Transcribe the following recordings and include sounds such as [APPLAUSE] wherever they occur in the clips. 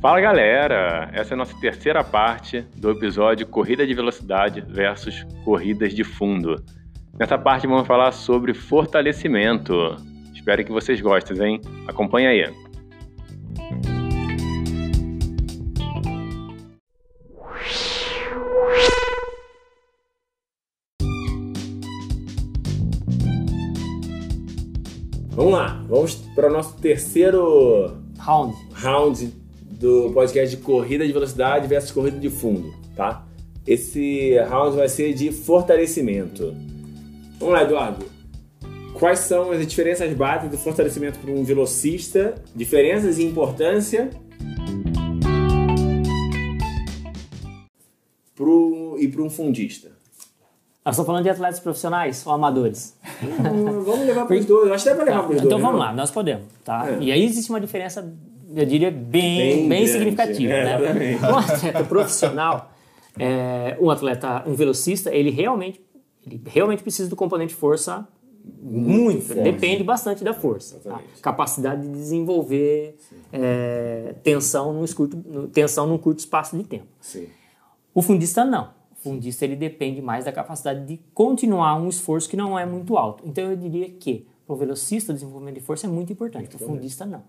Fala galera! Essa é a nossa terceira parte do episódio Corrida de Velocidade versus Corridas de Fundo. Nessa parte vamos falar sobre fortalecimento. Espero que vocês gostem, hein? Acompanha aí. Vamos lá, vamos para o nosso terceiro Round. round do podcast de corrida de velocidade versus corrida de fundo, tá? Esse round vai ser de fortalecimento. Vamos lá, Eduardo. Quais são as diferenças básicas do fortalecimento para um velocista? Diferenças e importância pro, e para um fundista? Nós estamos falando de atletas profissionais ou amadores? Hum, vamos levar para os dois. Eu Acho que dá para levar para os dois. Então né, vamos não? lá, nós podemos, tá? É. E aí existe uma diferença, eu diria, bem, Bem bem, significativa, é, né? Um atleta profissional, é, um atleta, um velocista, ele realmente, ele realmente precisa do componente força muito, forte. depende bastante da força. tá? Capacidade de desenvolver é, tensão, num curto, tensão num curto espaço de tempo. Sim. O fundista não. O fundista ele depende mais da capacidade de continuar um esforço que não é muito alto. Então eu diria que para o velocista o desenvolvimento de força é muito importante. Para o fundista não.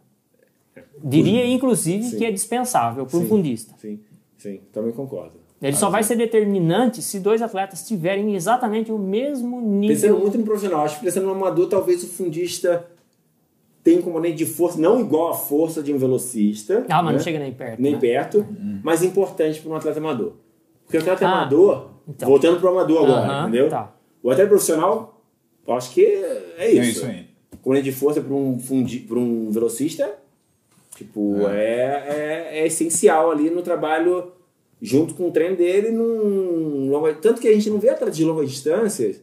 Diria inclusive Sim. que é dispensável para o Sim. fundista. Sim, sim, também concordo. Ele só vai ser determinante se dois atletas tiverem exatamente o mesmo nível. Pensando muito no profissional, acho que pensando no amador, talvez o fundista tenha um componente de força, não igual à força de um velocista. Ah, mas né? não chega nem perto. Nem né? perto, mas importante para um atleta amador. Porque o atleta Ah, amador, então. voltando para o amador agora, entendeu? tá. O atleta profissional, acho que é isso. É isso aí. Componente de força para um, fundi- pra um velocista, tipo, é. É, é essencial ali no trabalho, junto com o treino dele, num longa... tanto que a gente não vê atletas de longas distâncias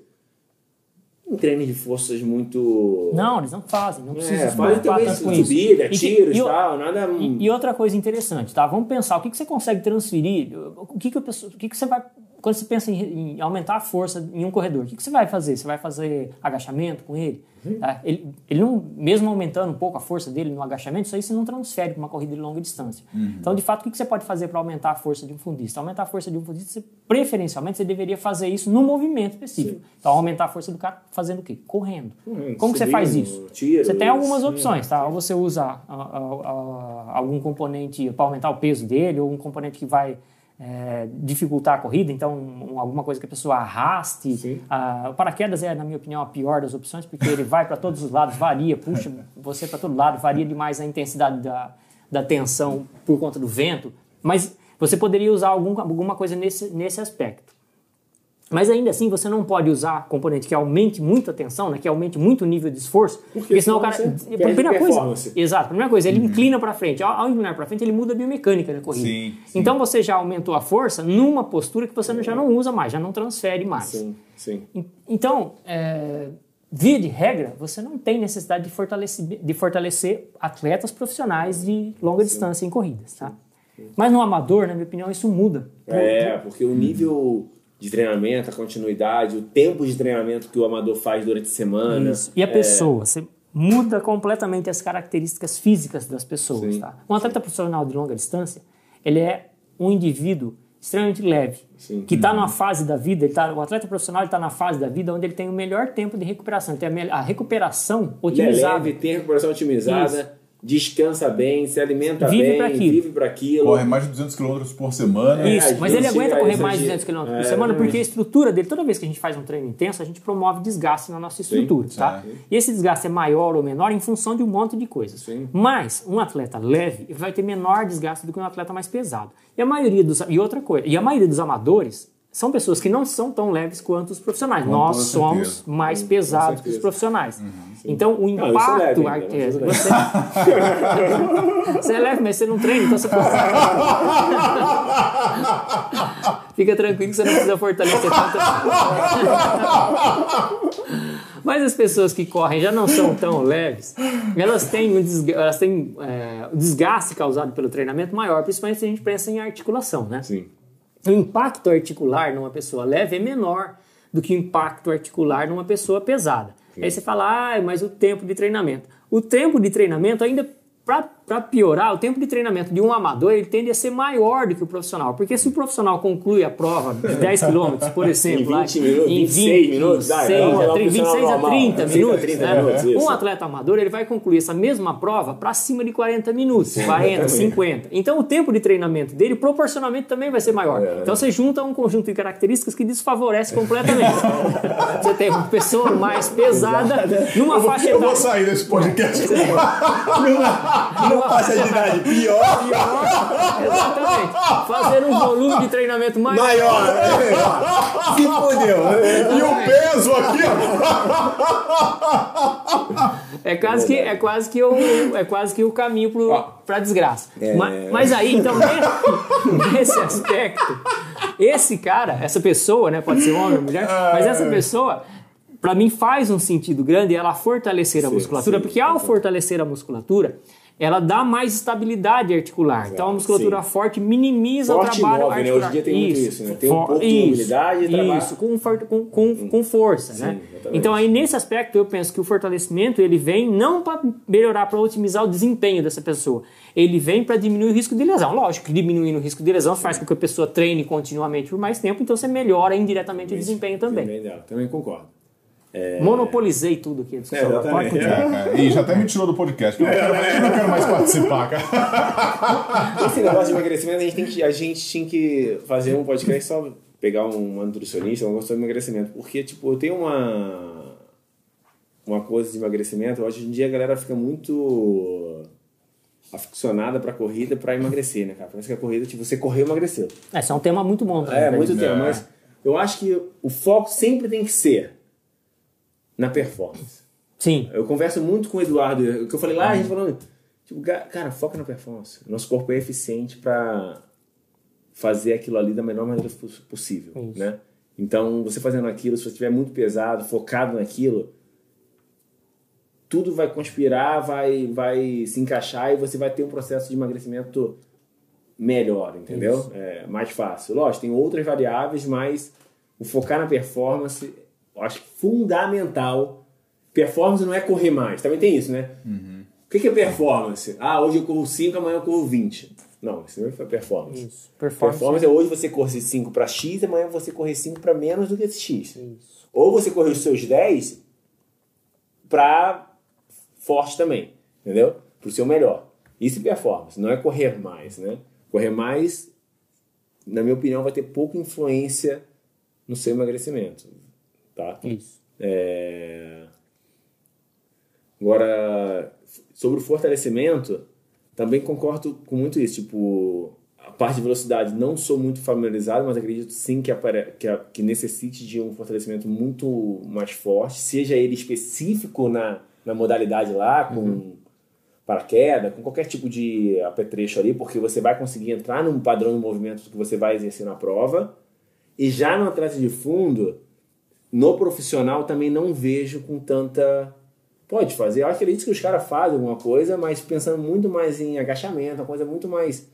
em treinos de forças muito... Não, eles não fazem, não precisam É, fazem também subida, E tiros e e o- tal, nada... E, e outra coisa interessante, tá? Vamos pensar, o que, que você consegue transferir, o que, que, a pessoa- o que, que você vai, quando você pensa em, em aumentar a força em um corredor, o que, que você vai fazer? Você vai fazer agachamento com ele? Uhum. Tá? ele? Ele não, mesmo aumentando um pouco a força dele no agachamento, isso aí você não transfere para uma corrida de longa distância. Uhum. Então, de fato, o que, que você pode fazer para aumentar a força de um fundista? Aumentar a força de um fundista, você, preferencialmente, você deveria fazer isso no movimento específico. Então, aumentar a força do cara fazendo o quê? Correndo. Correndo, Como que você faz isso? tiros, você tem algumas sim. opções, tá? Ou você usa a- a- a- algum componente para aumentar o peso dele, ou um componente que vai é, dificultar a corrida, então um- alguma coisa que a pessoa arraste. Ah, o paraquedas é, na minha opinião, a pior das opções, porque ele vai para todos os lados, varia, puxa [LAUGHS] você para todo lado, varia demais a intensidade da, da tensão por conta do vento, mas você poderia usar algum, alguma coisa nesse, nesse aspecto. Mas ainda assim, você não pode usar componente que aumente muito a tensão, né, que aumente muito o nível de esforço, porque, senão o cara. Primeira perde coisa, exato, primeira coisa, ele inclina para frente. Ao, ao inclinar para frente, ele muda a biomecânica da corrida. Sim, sim. Então você já aumentou a força numa postura que você já não usa mais, já não transfere mais. Sim, sim. En- Então, é, via de regra, você não tem necessidade de fortalecer, de fortalecer atletas profissionais de longa distância em corridas, tá? Mas no amador, na minha opinião, isso muda. É, porque o nível de treinamento, a continuidade, o tempo de treinamento que o amador faz durante a semana. Isso. E a pessoa, você muda completamente as características físicas das pessoas, Sim. tá? Um atleta profissional de longa distância, ele é um indivíduo extremamente leve, Sim. que está numa fase da vida, ele tá, o atleta profissional está na fase da vida onde ele tem o melhor tempo de recuperação, ele tem a, a recuperação Ele é otimizada. leve, tem recuperação otimizada, descansa bem, se alimenta Vive bem, pra aquilo. vive para aquilo. Corre mais de 200 km por semana. É, Isso, às mas ele aguenta correr mais de exagero. 200 km É, por semana porque a estrutura dele, toda vez que a gente faz um treino intenso, a gente promove desgaste na nossa estrutura, tá? sim. E esse desgaste é maior ou menor em função de um monte de coisas. Sim. Mas um atleta leve vai ter menor desgaste do que um atleta mais pesado. E a maioria dos e outra coisa, e a maioria dos amadores são pessoas que não são tão leves quanto os profissionais. Com Nós somos certeza. mais pesados que os certeza. Então o Não, impacto leve tudo bem. você, [LAUGHS] você é leve, mas você não treina, então você [LAUGHS] Fica tranquilo que você não precisa fortalecer tanto. [LAUGHS] Mas as pessoas que correm já não são tão leves, elas têm um desga- elas têm, é, o desgaste causado pelo treinamento maior, principalmente se a gente pensa em articulação, né? Sim. O impacto articular numa pessoa leve é menor do que o impacto articular numa pessoa pesada. Aí você fala, ah, mas o tempo de treinamento. O tempo de treinamento ainda para para piorar, o tempo de treinamento de um amador ele tende a ser maior do que o profissional. Porque se o profissional conclui a prova de [LAUGHS] 10 km, por exemplo, Em 20 minutos, em 26 minutos, dá, 26 vamos lá, a 30, profissional 26 a normal, 30 30 minutos, 30 né? minutos, um atleta amador ele vai concluir essa mesma prova para cima de 40 minutos, 40, 50. [LAUGHS] Então o tempo de treinamento dele proporcionalmente também vai ser maior. É. Então você junta um conjunto de características que desfavorece completamente. [LAUGHS] você tem uma pessoa mais pesada numa faixa Eu vou etária sair desse podcast. numa Faixa de idade pior, pior, exatamente, fazendo um volume de treinamento maior. maior. Se fodeu. E o peso aqui, ó. É quase que é quase que o é quase que o caminho para desgraça. É. Mas, mas aí então nesse, nesse aspecto, esse cara, essa pessoa, né, pode ser homem ou mulher, mas essa pessoa para mim faz um sentido grande ela fortalecer a Sim, musculatura, sim, porque ao fortalecer a musculatura ela dá mais estabilidade articular. Então a musculatura sim. forte minimiza Forte o trabalho e móvel, né? Hoje em articular. dia tem muito isso, né? Tem um pouco de isso, mobilidade e trabalho. Isso, com, com, com, com força, né? exatamente. Então aí nesse aspecto eu penso que o fortalecimento ele vem não para melhorar, para otimizar o desempenho dessa pessoa. Ele vem para diminuir o risco de lesão. Lógico que diminuindo o risco de lesão faz com que a pessoa treine continuamente por mais tempo, então você melhora indiretamente o desempenho também. Também também concordo. Monopolizei tudo aqui. É, exatamente. É. Ih, já até me tirou do podcast. Eu não quero, eu não quero mais participar, cara. [LAUGHS] Esse negócio de emagrecimento, a gente, tem que, a gente tinha que fazer um podcast só pegar um nutricionista, uma coisa sobre emagrecimento. Porque, tipo, eu tenho uma, uma coisa de emagrecimento. Hoje em dia a galera fica muito aficionada pra corrida pra emagrecer, né, cara? Parece que a corrida, tipo, você correu e emagreceu. Esse é um tema muito bom. É, né? muito tempo, É. mas eu acho que o foco sempre tem que ser na performance. Sim. Eu converso muito com o Eduardo, o que eu falei lá, a gente falando, tipo, cara, foca na performance. Nosso corpo é eficiente pra fazer aquilo ali da melhor maneira poss- possível, Isso. né? Então, você fazendo aquilo, se você estiver muito pesado, focado naquilo, tudo vai conspirar, vai, vai se encaixar e você vai ter um processo de emagrecimento melhor, entendeu? É mais fácil. Lógico, tem outras variáveis, mas o focar na performance, eu acho fundamental. Performance não é correr mais, também tem isso, né? O que que é performance? Ah, hoje eu corro 5, amanhã eu corro 20. Não, isso não é performance. Isso. Performance. Performance é hoje você correr 5 para X, amanhã você correr 5 para menos do que esse X. Isso. Ou você correr os seus 10 para forte também, entendeu? Pro seu melhor. Isso é performance, não é correr mais, né? Correr mais, na minha opinião, vai ter pouca influência no seu emagrecimento, tá? Isso. É... Agora, sobre o fortalecimento, também concordo com muito isso. Tipo, a parte de velocidade não sou muito familiarizado, mas acredito sim que, apare... que, a- que necessite de um fortalecimento muito mais forte, seja ele específico na, na modalidade lá, com paraquedas, com qualquer tipo de apetrecho ali, porque você vai conseguir entrar num padrão de movimento que você vai exercer na prova. E já no atleta de fundo, no profissional também não vejo com tanta. Pode fazer, eu acredito que os caras fazem alguma coisa, mas pensando muito mais em agachamento, uma coisa muito mais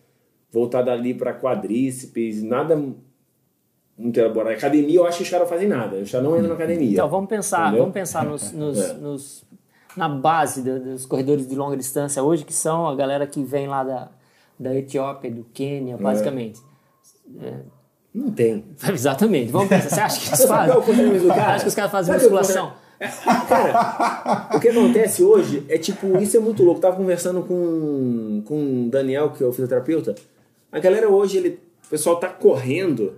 voltada ali para quadríceps, nada muito elaborado. Academia, eu acho que os caras fazem nada, os caras não entram na academia. Então vamos pensar, Entendeu? vamos pensar nos, [LAUGHS] nos- É. nos- na base do- dos corredores de longa distância hoje, que são a galera que vem lá da, da Etiópia, do Quênia, basicamente. Não tem. [LAUGHS] Exatamente. Vamos pensar. Você acha que eles é fazem? Acha que os caras fazem Sabe musculação? Cara, o que acontece hoje é tipo, isso é muito louco. Eu tava conversando com, com o Daniel, que é o fisioterapeuta. A galera hoje, ele, o pessoal tá correndo,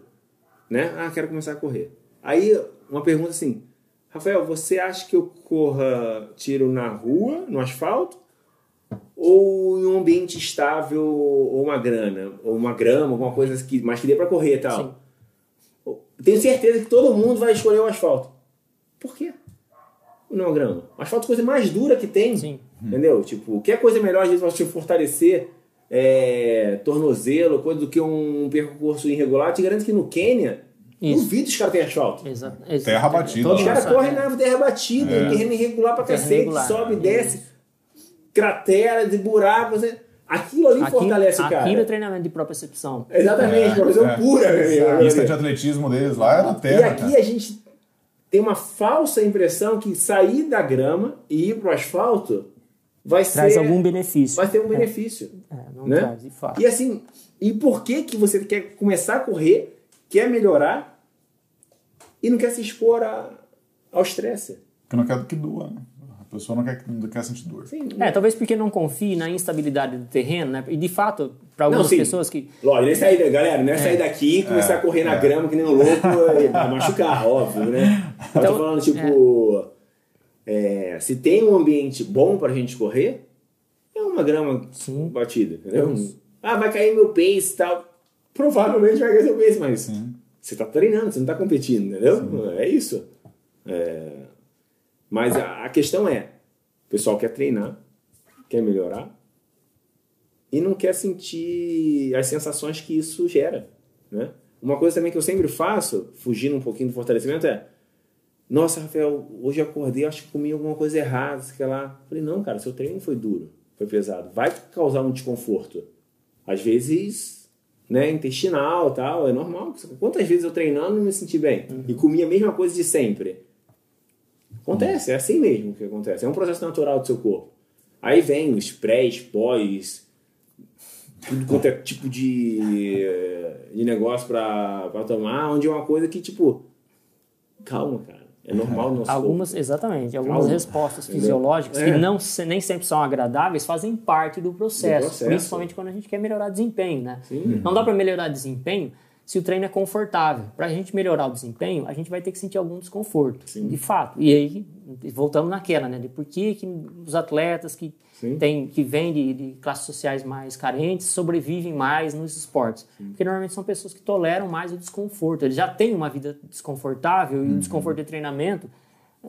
né? Ah, quero começar a correr. Aí, uma pergunta assim: Rafael, você acha que eu corra tiro na rua, no asfalto? Ou em um ambiente estável, ou uma grana, ou uma grama, alguma coisa que, mas que dê pra correr e tal? Tenho certeza que todo mundo vai escolher o asfalto. Por quê? Não a grama. O asfalto é a coisa mais dura que tem. Sim. Entendeu? Tipo, que coisa melhor às vezes pra você fortalecer é, tornozelo, coisa do que um percurso irregular. Eu te garanto que no Quênia, Isso. duvido os caras têm asfalto. Exato. Terra batida. Todos Os caras correm na terra batida, É. terreno irregular pra Terra cacete, irregular. sobe, desce, crateras e buracos. né? Aquilo ali fortalece o cara. Aquilo é treinamento de propriocepção. Exatamente, é. pura, meu amigo. A pista de atletismo deles lá é na E terra. aqui cara. a gente tem uma falsa impressão que sair da grama e ir pro asfalto vai Traz ser algum benefício. vai ter um benefício. É, não né? traz, de fato. E assim, e por que que você quer começar a correr, quer melhorar e não quer se expor a- ao estresse? Porque não quer que doa. né? A pessoa não quer, não quer sentir dor. Sim, É, talvez porque não confie na instabilidade do terreno, né? E de fato, para Não, algumas sim. pessoas que. Lógico, nem sair, da- galera, não é sair daqui e começar a correr na grama que nem um louco e [LAUGHS] machucar, óbvio, né? Eu tô Então, falando, tipo, é, se tem um ambiente bom pra gente correr, é uma grama Sim. batida, entendeu? Ah, vai cair meu pace e tal. Provavelmente vai cair seu pace, mas Sim. você tá treinando, você não tá competindo, entendeu? É isso. É, Mas a, a questão é, o pessoal quer treinar, quer melhorar e não quer sentir as sensações que isso gera, né? Uma coisa também que eu sempre faço, fugindo um pouquinho do fortalecimento, é nossa, Rafael, hoje eu acordei, acho que comi alguma coisa errada, sei lá. Falei, não, cara, seu treino foi duro, foi pesado. Vai causar um desconforto. Às vezes, né, intestinal tal, é normal. Quantas vezes eu treinando e me senti bem? E comi a mesma coisa de sempre? Acontece, é assim mesmo que acontece. É um processo natural do seu corpo. Aí vem os prés, pós, tudo quanto é tipo de, de negócio pra, pra tomar, onde é uma coisa que, tipo, calma, cara. É normal no nosso Algumas, exatamente, algumas Calma. respostas fisiológicas É. que não, se- nem sempre são agradáveis fazem parte do processo, Do processo. principalmente quando a gente quer melhorar desempenho, né? Sim. Não dá para melhorar desempenho se o treino é confortável. Para a gente melhorar o desempenho, a gente vai ter que sentir algum desconforto, de fato. E aí voltamos naquela, né? De por que, que os atletas que Sim. tem, que vêm de, de classes sociais mais carentes sobrevivem mais nos esportes. Porque normalmente são pessoas que toleram mais o desconforto. Eles já têm uma vida desconfortável e o desconforto de treinamento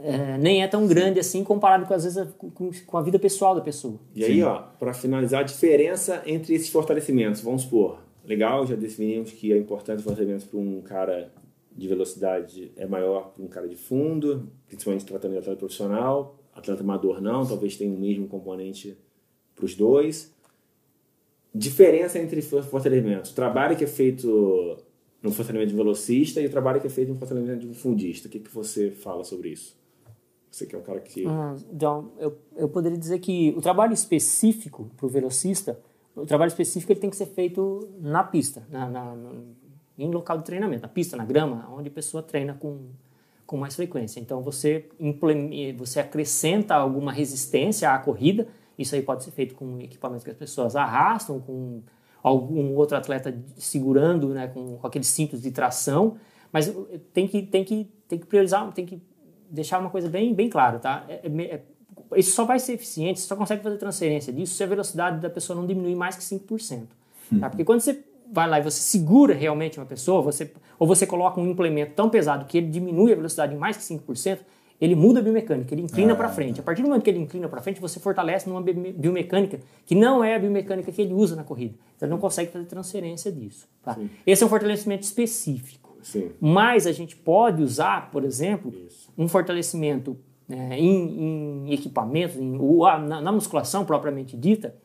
é, nem é tão grande assim comparado com, às vezes, a- com, com a vida pessoal da pessoa. E aí, ó, para finalizar, a diferença entre esses fortalecimentos. Vamos supor, legal, já definimos que é importante o fortalecimento para um cara de velocidade é maior que um cara de fundo, principalmente tratando de atleta profissional. Atleta amador não, talvez tenha o mesmo componente para os dois. Diferença entre for- fortalecimentos. O trabalho que é feito no fortalecimento de velocista e o trabalho que é feito no fortalecimento de um fundista. O que, que você fala sobre isso? Você que é um cara que... Ah, Então, eu, eu poderia dizer que o trabalho específico para o velocista, o trabalho específico ele tem que ser feito na pista, na, na- em local de treinamento, na pista, na grama, onde a pessoa treina com, com mais frequência. Então, você, você acrescenta alguma resistência à corrida, isso aí pode ser feito com equipamentos que as pessoas arrastam, com algum outro atleta segurando, né, com, com aqueles cintos de tração, mas tem que, tem que, tem que priorizar, tem que deixar uma coisa bem, bem clara, tá? É- é- é- isso só vai ser eficiente, você só consegue fazer transferência disso se a velocidade da pessoa não diminuir mais que 5%. Tá? Porque quando você vai lá e você segura realmente uma pessoa, você, ou você coloca um implemento tão pesado que ele diminui a velocidade em mais que 5%, ele muda a biomecânica, ele inclina para frente. A partir do momento que ele inclina para frente, você fortalece numa bi- biomecânica que não é a biomecânica que ele usa na corrida. Então ele não consegue fazer transferência disso. Tá? Esse é um fortalecimento específico. Sim. Mas a gente pode usar, por exemplo, Isso. um fortalecimento é, em, em equipamentos, em- ou a- na, na musculação propriamente dita,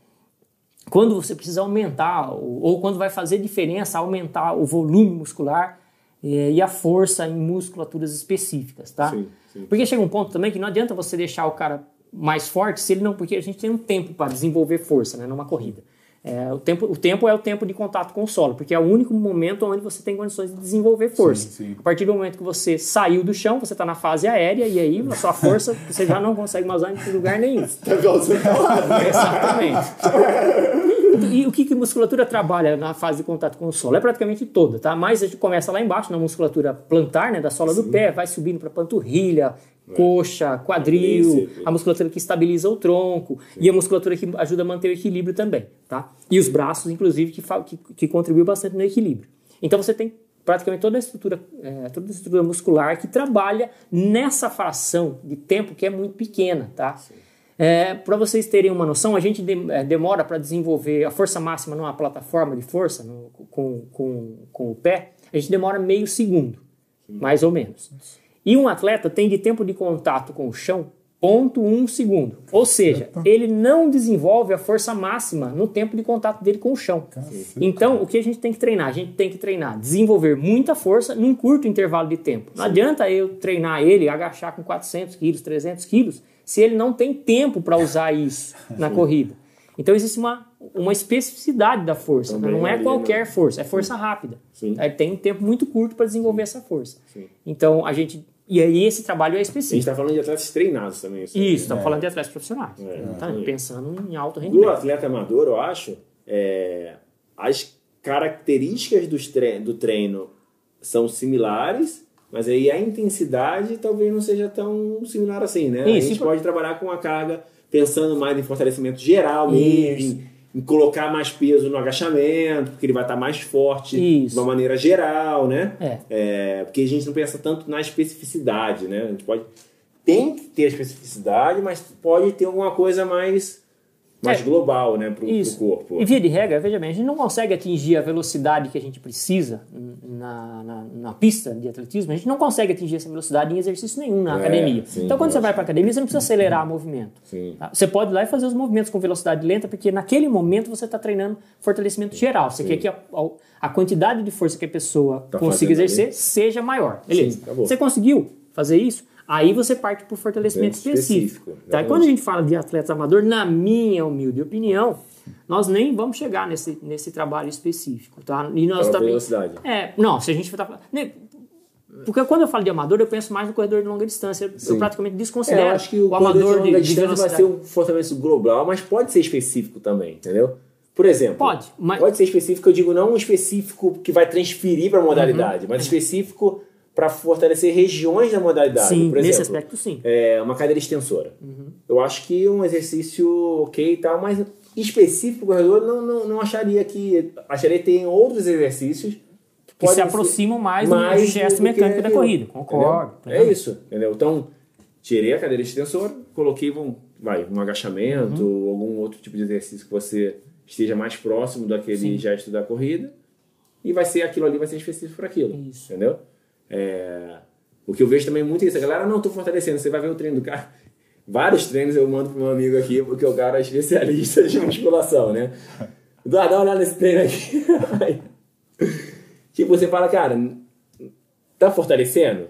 quando você precisa aumentar, ou, ou quando vai fazer diferença aumentar o volume muscular é, e a força em musculaturas específicas, tá? Sim, sim. Porque chega um ponto também que não adianta você deixar o cara mais forte se ele não, porque a gente tem um tempo para desenvolver força, né, numa corrida. É, o, tempo, o tempo é o tempo de contato com o solo, porque é o único momento onde você tem condições de desenvolver força. Sim, sim. A partir do momento que você saiu do chão, você está na fase aérea e aí a sua força [LAUGHS] você já não consegue mais usar em lugar nenhum. [LAUGHS] Tá né? Exatamente. E o que, que a musculatura trabalha na fase de contato com o solo? É praticamente toda, tá? Mas a gente começa lá embaixo, na musculatura plantar, né, da sola do pé, vai subindo para panturrilha, coxa, quadril, a musculatura que estabiliza o tronco e a musculatura que ajuda a manter o equilíbrio também, tá? E os braços, inclusive, que, que, que contribuem bastante no equilíbrio. Então você tem praticamente toda a estrutura, é, toda a estrutura muscular que trabalha nessa fração de tempo que é muito pequena, tá? para vocês terem uma noção, a gente de- é, demora para desenvolver a força máxima numa plataforma de força no- com, com, com o pé, a gente demora meio segundo, mais ou menos. E um atleta tem de tempo de contato com o chão 0,1 segundo. Ou seja, ele não desenvolve a força máxima no tempo de contato dele com o chão. Então, o que a gente tem que treinar? A gente tem que treinar, desenvolver muita força num curto intervalo de tempo. Não adianta eu treinar ele, agachar com 400 quilos, 300 quilos, se ele não tem tempo para usar isso na corrida. Então existe uma, uma especificidade da força. né? Também não é qualquer né? força, é força rápida. Sim. Ele tem um tempo muito curto para desenvolver essa força. Sim. Então a gente. E aí esse trabalho é A gente específico. está falando de atletas treinados também. Isso, estamos falando de atletas profissionais. Não tá pensando em alto Do rendimento. atleta amador, eu acho, é, as características dos tre- do treino são similares, mas aí a intensidade talvez não seja tão similar assim, né? a Isso, gente tipo- pode trabalhar com a carga pensando mais em fortalecimento geral mesmo, em, em colocar mais peso no agachamento, porque ele vai estar mais forte Isso. de uma maneira geral, né? É. É, porque a gente não pensa tanto na especificidade, né? A gente pode tem que ter especificidade, mas pode ter alguma coisa mais mais É. global, né, pro Isso. corpo. E via de regra, veja bem, a gente não consegue atingir a velocidade que a gente precisa na, na, na pista de atletismo, a gente não consegue atingir essa velocidade em exercício nenhum na É, academia. sim, então, quando você vai para academia, você não precisa acelerar o movimento. Sim. tá? Você pode ir lá e fazer os movimentos com velocidade lenta, porque naquele momento você está treinando fortalecimento geral. Você quer que a, a- a quantidade de força que a pessoa Tá consiga exercer ali. seja maior. Beleza. Sim, você conseguiu fazer isso? Aí você parte para o fortalecimento Específico, específico. Tá? E exatamente. Quando a gente fala de atleta amador, na minha humilde opinião, nós nem vamos chegar nesse, nesse trabalho específico, tá? E nós Pela também. velocidade. É, não, se a gente tá nem- porque quando eu falo de amador, eu penso mais no corredor de longa distância. Sim. Eu praticamente É, desconsidero eu acho que o, o amador de longa de, de distância vai velocidade. ser um fortalecimento global, mas pode ser específico também, entendeu? Por exemplo, Pode, mas- pode ser específico, eu digo não um específico que vai transferir para a Uhum. modalidade, mas específico para fortalecer regiões da modalidade. Sim, Por exemplo, nesse aspecto, sim. é, uma cadeira extensora. Eu acho que um exercício ok e tal, mas específico pro corredor não, não, não acharia que. Acharia que tem outros exercícios que, se aproximam ser mais do gesto mecânico da corrida. Concordo? É isso, entendeu? Então, tirei a cadeira extensora, coloquei um, vai, um agachamento Uhum. ou algum outro tipo de exercício que você esteja mais próximo daquele Sim. gesto da corrida e vai ser aquilo ali, vai ser específico para aquilo, Isso. entendeu? É, o que eu vejo também muito é isso, a galera, não, tô fortalecendo, você vai ver o treino do cara. [LAUGHS] Vários treinos eu mando pro meu amigo aqui, porque o cara é especialista de musculação, né? Eduardo, dá uma olhada nesse treino aqui. [LAUGHS] Tipo, você fala, cara, tá fortalecendo?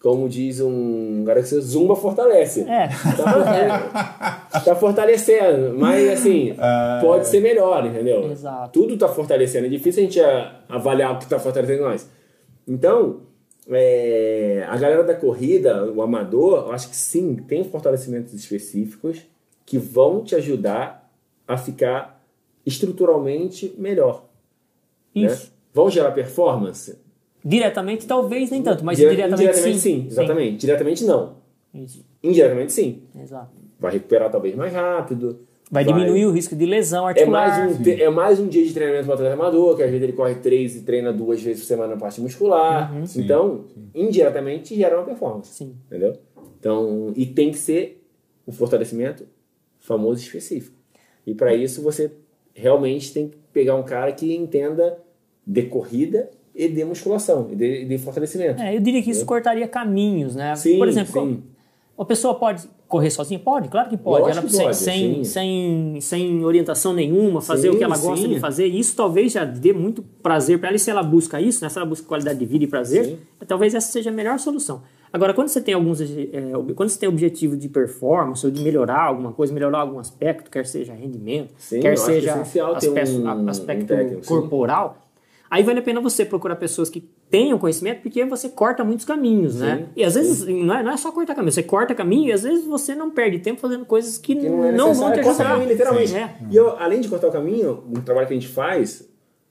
Como diz um cara que você zumba fortalece. É. Tá, tá fortalecendo, mas assim, [LAUGHS] pode ser melhor, entendeu? Exato. Tudo tá fortalecendo. É difícil a gente ah, avaliar o que tá fortalecendo nós. Então, é, a galera da corrida, o amador, eu acho que sim, tem fortalecimentos específicos que vão te ajudar a ficar estruturalmente melhor. né? Isso. Vão gerar performance? Diretamente, talvez nem tanto, mas Dire- diretamente, indiretamente sim. sim. Exatamente. Diretamente não. Isso. Indiretamente sim. Exato. Vai recuperar talvez mais rápido. Vai, diminuir o risco de lesão É articular. mais, um, te- é mais um dia de treinamento para o atleta amador, que às vezes ele corre três e treina duas vezes por semana na parte muscular. Uhum. Então, indiretamente gera uma performance. Sim. Entendeu? Então, e tem que ser um fortalecimento famoso e específico. E para isso você realmente tem que pegar um cara que entenda de corrida e de musculação, e de, de fortalecimento. É, eu diria que isso cortaria caminhos, né? Sim, Por exemplo, sim. a pessoa pode correr sozinha? Pode, claro que pode. Lógico ela sem, pode, sem, sem, sem orientação nenhuma, fazer Sim, o que ela gosta sim. de fazer. Isso talvez já dê muito prazer para ela. E se ela busca isso, né? se ela busca qualidade de vida e prazer, Sim. talvez essa seja a melhor solução. Agora, quando você tem alguns, é, quando você tem objetivo de performance ou de melhorar alguma coisa, melhorar algum aspecto, quer seja rendimento, quer acho que é seja aspecto, um- a- um aspecto técnico, corporal, aí vale a pena você procurar pessoas que tenham conhecimento, porque você corta muitos caminhos, né? Sim, E às vezes não é, não é só cortar caminho, você corta caminho e às vezes você não perde tempo fazendo coisas que, que não é não vão te ajudar. caminho, literalmente. Sim, é. E eu, além de cortar o caminho, um trabalho que a gente faz,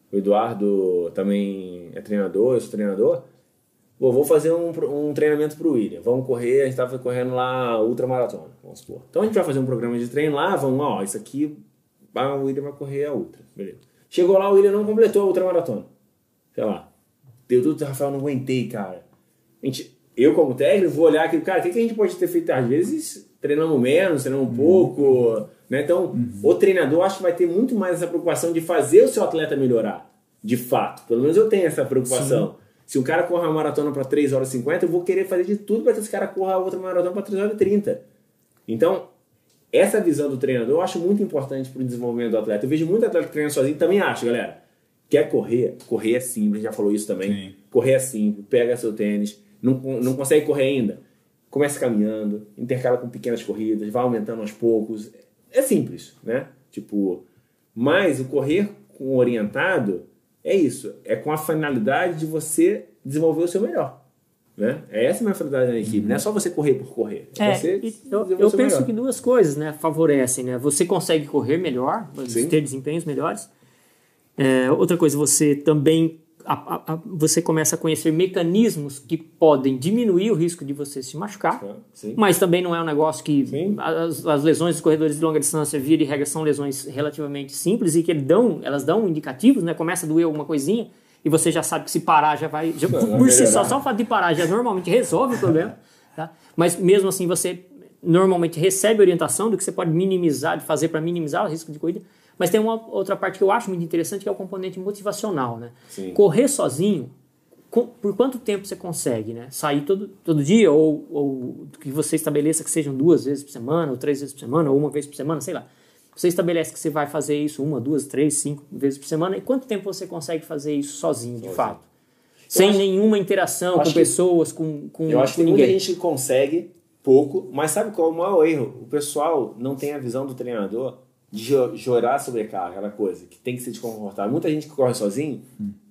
o Eduardo também é treinador, eu sou treinador. Pô, vou fazer um, um treinamento pro William. Vamos correr, a gente tava correndo lá ultramaratona, vamos supor. Então a gente vai fazer um programa de treino lá, vamos, ó, isso aqui, ah, o William vai correr a ultra, beleza. Chegou lá, o William não completou a ultramaratona. Sei lá, deu tudo, Rafael, não aguentei, cara. A gente, eu como técnico vou olhar aqui, cara, o que, que a gente pode ter feito? Às vezes treinamos menos, treinamos um pouco, né? Então, o treinador acho que vai ter muito mais essa preocupação de fazer o seu atleta melhorar, de fato. Pelo menos eu tenho essa preocupação. Se um cara corre uma maratona para 3 horas e 50, eu vou querer fazer de tudo para que esse cara corra outra maratona para 3 horas e 30. Então, essa visão do treinador eu acho muito importante para o desenvolvimento do atleta. Eu vejo muito atleta que treina sozinho, também acho, galera. Quer correr? Correr é simples, já falou isso também. Sim. Correr é simples, pega seu tênis, não, não consegue correr ainda. Começa caminhando, intercala com pequenas corridas, vai aumentando aos poucos. É simples, né? Tipo, mas o correr com orientado é isso, é com a finalidade de você desenvolver o seu melhor. Né? É essa a minha finalidade na equipe, não é só você correr por correr. É, você e eu, eu penso melhor. que duas coisas né, favorecem. Né? Você consegue correr melhor, Sim. ter desempenhos melhores. É, outra coisa, você também a- a- a- você começa a conhecer mecanismos que podem diminuir o risco de você se machucar. Sim. Mas também não é um negócio que as, as lesões dos corredores de longa distância, via de regra, são lesões relativamente simples e que dão, elas dão indicativos, né? Começa a doer alguma coisinha e você já sabe que se parar já vai. Já, Vai por si só, só o fato de parar já normalmente resolve o problema. [LAUGHS] Tá? Mas mesmo assim, você normalmente recebe orientação do que você pode minimizar, de fazer para minimizar o risco de corrida. Mas tem uma outra parte que eu acho muito interessante, que é o componente motivacional. Né? Sim. Correr sozinho por quanto tempo você consegue, né? Sair todo, todo dia ou, ou que você estabeleça que sejam duas vezes por semana, ou três vezes por semana, ou uma vez por semana, sei lá. Você estabelece que você vai fazer isso uma, duas, três, cinco vezes por semana. E quanto tempo você consegue fazer isso sozinho, de fato? Sem acho- nenhuma interação com que- pessoas, com, com, Eu acho que tem muita ninguém. gente que consegue pouco, mas sabe qual é o maior erro? O pessoal não tem a visão do treinador de jorar sobrecarga, aquela coisa, que tem que ser desconfortável. Muita gente que corre sozinho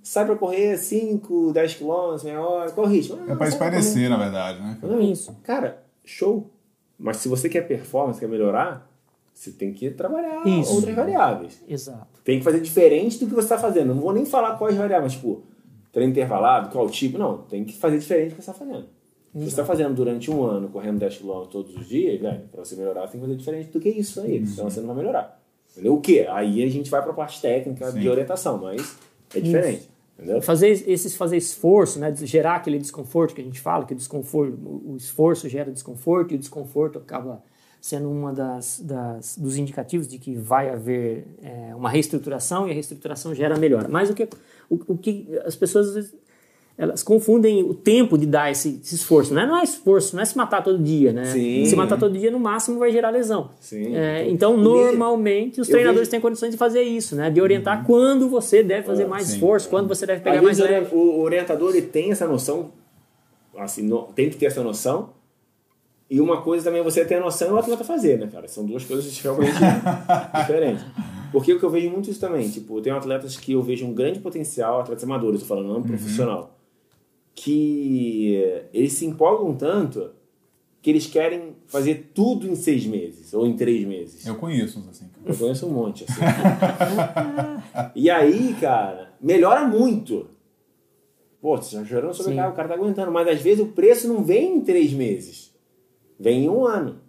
sai pra correr 5, 10 quilômetros, meia hora, qual o ritmo? Ah, É pra esparecer, na verdade, né? Não, Isso. Cara, show. Mas se você quer performance, quer melhorar, você tem que trabalhar Isso. outras variáveis. Exato. Tem que fazer diferente do que você está fazendo. Não vou nem falar quais variáveis, tipo, treino intervalado, qual tipo. Não, tem que fazer diferente do que você está fazendo. Se você está fazendo durante um ano, correndo 10 km todos os dias, velho, para você melhorar, você tem que fazer diferente do que isso aí. Senão você não vai melhorar. Entendeu? O quê? Aí a gente vai para a parte técnica Sim. de orientação, mas é diferente. Entendeu? Fazer esse fazer esforço, né, gerar aquele desconforto que a gente fala, que o desconforto, o o esforço gera desconforto e o desconforto acaba sendo uma das, das dos indicativos de que vai haver é, uma reestruturação e a reestruturação gera melhora. Mas o que o, o que as pessoas às vezes, elas confundem o tempo de dar esse, esse esforço. Não é, não é esforço, não é se matar todo dia, né? Sim. Se matar todo dia, no máximo, vai gerar lesão. Sim. É, então, normalmente, os eu treinadores vejo- têm condições de fazer isso, né? De orientar quando você deve fazer mais sim. esforço, quando você deve pegar Às mais vezes leve. o orientador ele tem essa noção, assim, no- tem que ter essa noção. E uma coisa também é você ter a noção e o atleta fazer, né, cara? São duas coisas realmente [LAUGHS] diferentes. Porque o que eu vejo muito isso também, tipo, eu tenho atletas que eu vejo um grande potencial, atletas amadores, tô falando, não profissional, que eles se empolgam tanto que eles querem fazer tudo em seis meses ou em três meses. Eu conheço uns assim. cara. Eu conheço um monte, assim. [LAUGHS] e aí, cara, melhora muito. Pô, você já chorando sobre Sim. carro, o cara tá aguentando. Mas às vezes o preço não vem em três meses. Vem em um ano.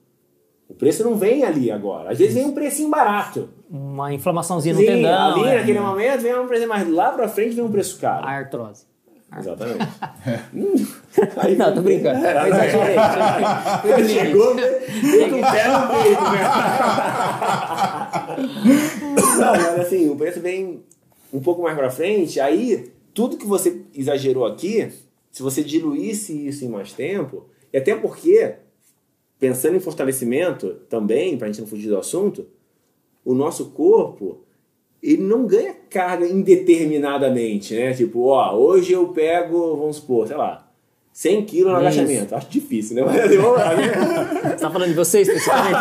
O preço não vem ali agora. Às vezes vem um precinho barato. Uma inflamaçãozinha no Sim, tendão, ali é. naquele momento vem um preço mais lá pra frente vem um preço caro. a artrose. Exatamente. [LAUGHS] Hum, aí Não, tô brincando. É, Eu exagerei. Ele chegou, veio com o pé no peito, né? Não, mas assim, o preço vem um pouco mais pra frente, aí tudo que você exagerou aqui, se você diluísse isso em mais tempo, e até porque, pensando em fortalecimento também, pra gente não fugir do assunto, o nosso corpo, ele não ganha carga indeterminadamente, né? Tipo, ó, hoje eu pego, vamos supor, sei lá, 100 quilos no Isso. agachamento. Acho difícil, né? Mas assim, vamos lá, né? Você tá falando de você especificamente?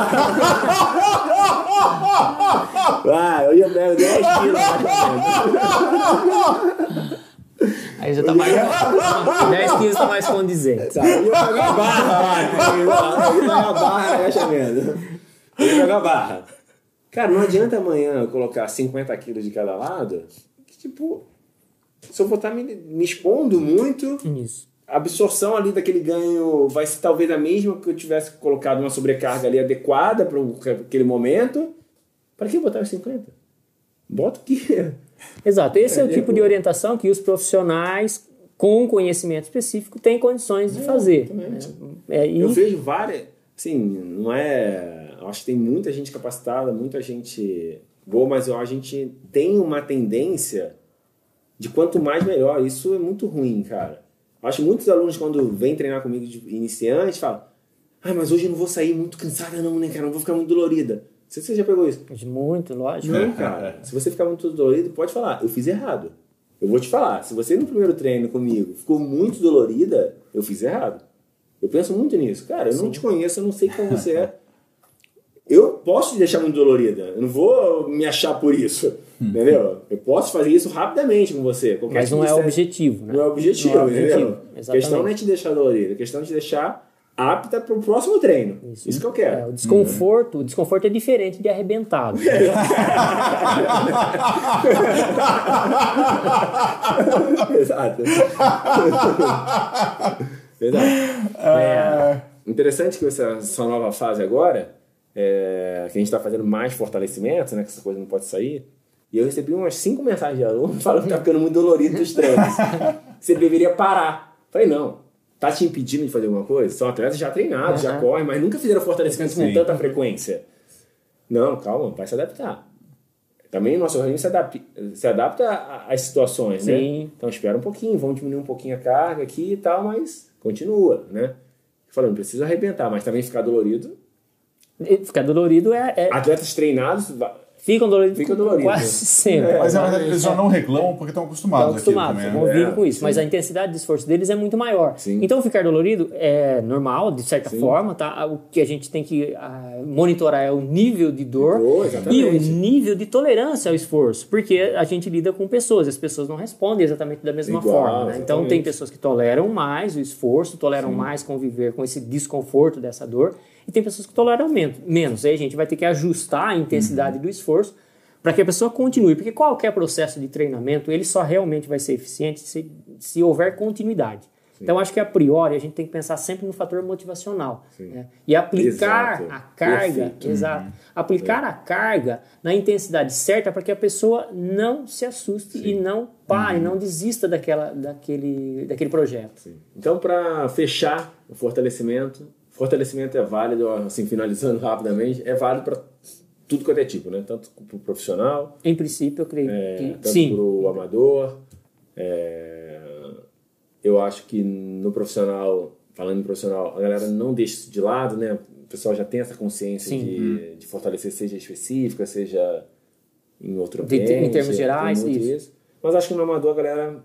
Ah, hoje eu pego 10 quilos no agachamento. Aí já tá mais. 10 quilos tá mais condizente. Tá, hoje eu pego a barra? Hoje eu pego a barra no agachamento. Eu pego a barra. Cara, não adianta amanhã eu colocar 50 quilos de cada lado, que tipo, se eu vou estar me, me expondo muito, Isso. a absorção ali daquele ganho vai ser talvez a mesma que eu tivesse colocado uma sobrecarga ali adequada para aquele momento. Para que botar os 50? Bota o que? Exato. Esse é, o É, tipo pô. de orientação que os profissionais com conhecimento específico têm condições de fazer. exatamente. né? É, e Eu vejo várias. Assim, não é. Eu acho que tem muita gente capacitada, muita gente boa, mas eu, a gente tem uma tendência de quanto mais melhor. Isso é muito ruim, cara. Eu acho que muitos alunos, quando vêm treinar comigo de iniciante, falam: Ah, mas hoje eu não vou sair muito cansada, não, né, cara? Não vou ficar muito dolorida. Não sei se você já pegou isso. Muito, lógico. Não, cara. [LAUGHS] Se você ficar muito dolorido, pode falar, eu fiz errado. Eu vou te falar, se você no primeiro treino comigo ficou muito dolorida, eu fiz errado. Eu penso muito nisso. Cara, eu não te conheço, eu não sei quem você é. [LAUGHS] Eu posso te deixar muito dolorida. Eu não vou me achar por isso. Entendeu? Eu posso fazer isso rapidamente com você. Mas não é objetivo, né? Não é objetivo, Não é o entendeu? objetivo, A exatamente. questão não é te deixar dolorida, a questão é te deixar apta para o próximo treino. Isso, que eu É, quero. o desconforto, o desconforto é diferente de arrebentado. [LAUGHS] Exato. Exato. É, interessante que essa sua nova fase agora, é, que a gente está fazendo mais fortalecimento, né? Que essa coisa não pode sair. E eu recebi umas cinco mensagens de alunos [LAUGHS] falando que tá ficando muito dolorido os treinos. Você deveria parar. Falei, não. Tá te impedindo de fazer alguma coisa? São atletas já treinados, já correm, mas nunca fizeram fortalecimento com tanta frequência. Não, calma, vai se adaptar. Também o nosso organismo se adapta, se adapta às situações, né? Sim. Então espera um pouquinho, vamos diminuir um pouquinho a carga aqui e tal, mas continua, né? Falando, não precisa arrebentar, mas também ficar dolorido. Ficar dolorido é, é- Atletas treinados, ficam doloridos Fica dolorido. quase sempre. Mas na verdade eles já não reclamam porque estão acostumados, Estão acostumados, também, né? convivem É, com isso, sim. mas a intensidade de esforço deles é muito maior. Sim. Então ficar dolorido é normal, de certa Sim. forma, tá? O que a gente tem que ah, monitorar é o nível de dor Dor, e o nível de tolerância ao esforço, porque a gente lida com pessoas, e as pessoas não respondem exatamente da mesma Igual, forma. né? Então tem pessoas que toleram mais o esforço, toleram mais conviver com esse desconforto dessa dor, e tem pessoas que toleram men- menos. Aí a gente vai ter que ajustar a intensidade Uhum. do esforço para que a pessoa continue, porque qualquer processo de treinamento ele só realmente vai ser eficiente se, se houver continuidade. Então acho que a priori a gente tem que pensar sempre no fator motivacional né? e aplicar Exato. a carga, Perfeito. exato, aplicar a carga na intensidade certa para que a pessoa não se assuste e não pare, não desista daquela, daquele, daquele projeto. Então, para fechar o fortalecimento, fortalecimento é válido, assim, finalizando rapidamente, é válido para tudo quanto é tipo, né? Tanto para o profissional, Em princípio eu creio é, que tanto sim. para o amador. é, eu acho que no profissional, falando em profissional, a galera não deixa isso de lado, né? O pessoal já tem essa consciência Sim. de, de fortalecer, seja específica, seja em outro De- ambiente. em termos gerais, muito isso. Mas acho que no amador a galera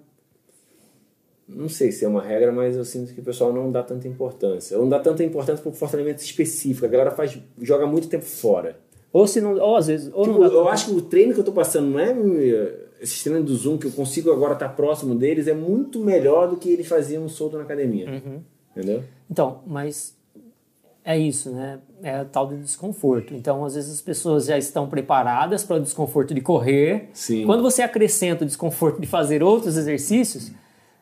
não sei se é uma regra, mas eu sinto que o pessoal não dá tanta importância. Ou não dá tanta importância para o fortalecimento específico. A galera faz, joga muito tempo fora. Ou se não, ou às vezes, ou Tipo, eu acho que o treino que eu tô passando não é eh, esses treinos do Zoom que eu consigo agora estar próximo deles é muito melhor do que eles faziam solto na academia. Uhum. Entendeu? Então, mas é isso, né? É o tal do desconforto. Então, às vezes as pessoas já estão preparadas para o desconforto de correr. Sim. Quando você acrescenta o desconforto de fazer outros exercícios,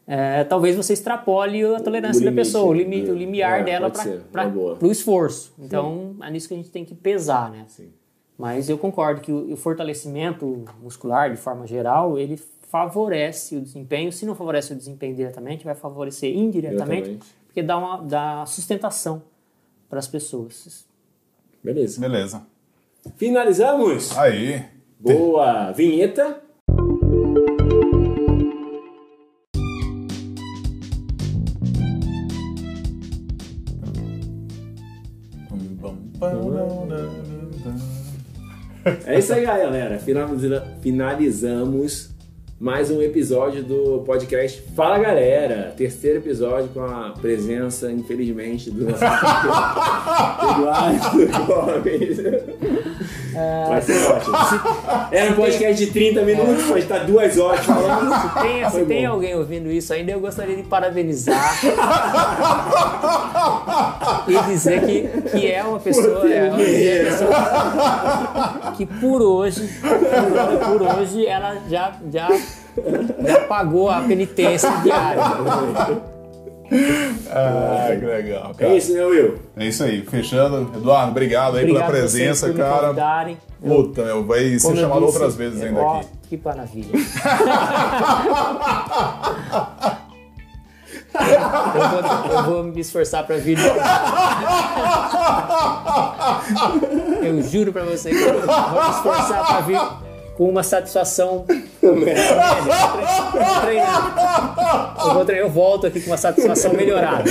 é, talvez você extrapole a tolerância O da limite, pessoa, o, limite, é. o limiar É, dela para o esforço. Então, é nisso que a gente tem que pesar, né? Sim. Mas eu concordo que o, o fortalecimento muscular, de forma geral, ele favorece o desempenho. Se não favorece o desempenho diretamente, vai favorecer indiretamente, Diretamente. porque dá, uma, dá sustentação para as pessoas. Beleza. Beleza. Finalizamos. Aí. Boa. Vinheta. [LAUGHS] É isso aí, galera. Finaliza- Finalizamos mais um episódio do podcast Fala Galera. Terceiro episódio com a presença, infelizmente, do nosso [LAUGHS] Eduardo Gomes. Vai ser ótimo. [LAUGHS] Era um podcast de 30 minutos, mas está duas horas falando. Se tem, se tem alguém ouvindo isso ainda, eu gostaria de parabenizar [LAUGHS] e dizer que, que é uma pessoa, é uma é uma pessoa que por hoje, por, por hoje, ela já, já, já pagou a penitência diária. [LAUGHS] Ah, que legal, cara. É isso, né, Will? É isso aí. Fechando. Eduardo, obrigado aí Obrigado pela presença, por me cara. convidarem. Puta, meu, vai ser eu chamado disse, outras vezes ainda ó, aqui. Que maravilha. [LAUGHS] eu, vou, eu vou me esforçar pra vir. Eu juro pra você que eu vou me esforçar pra vir com uma satisfação Eu vou treinar. Eu, volto aqui com uma satisfação melhorada.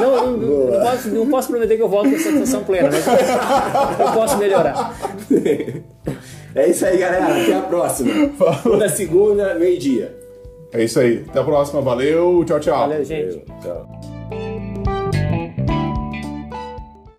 Não, não, não, não posso, não posso prometer que eu volto com satisfação plena, mas eu posso melhorar. É isso aí, galera. Até a próxima. Toda segunda, meio-dia. É isso aí. Até a próxima. Valeu. Tchau, tchau. Valeu, gente. Tchau.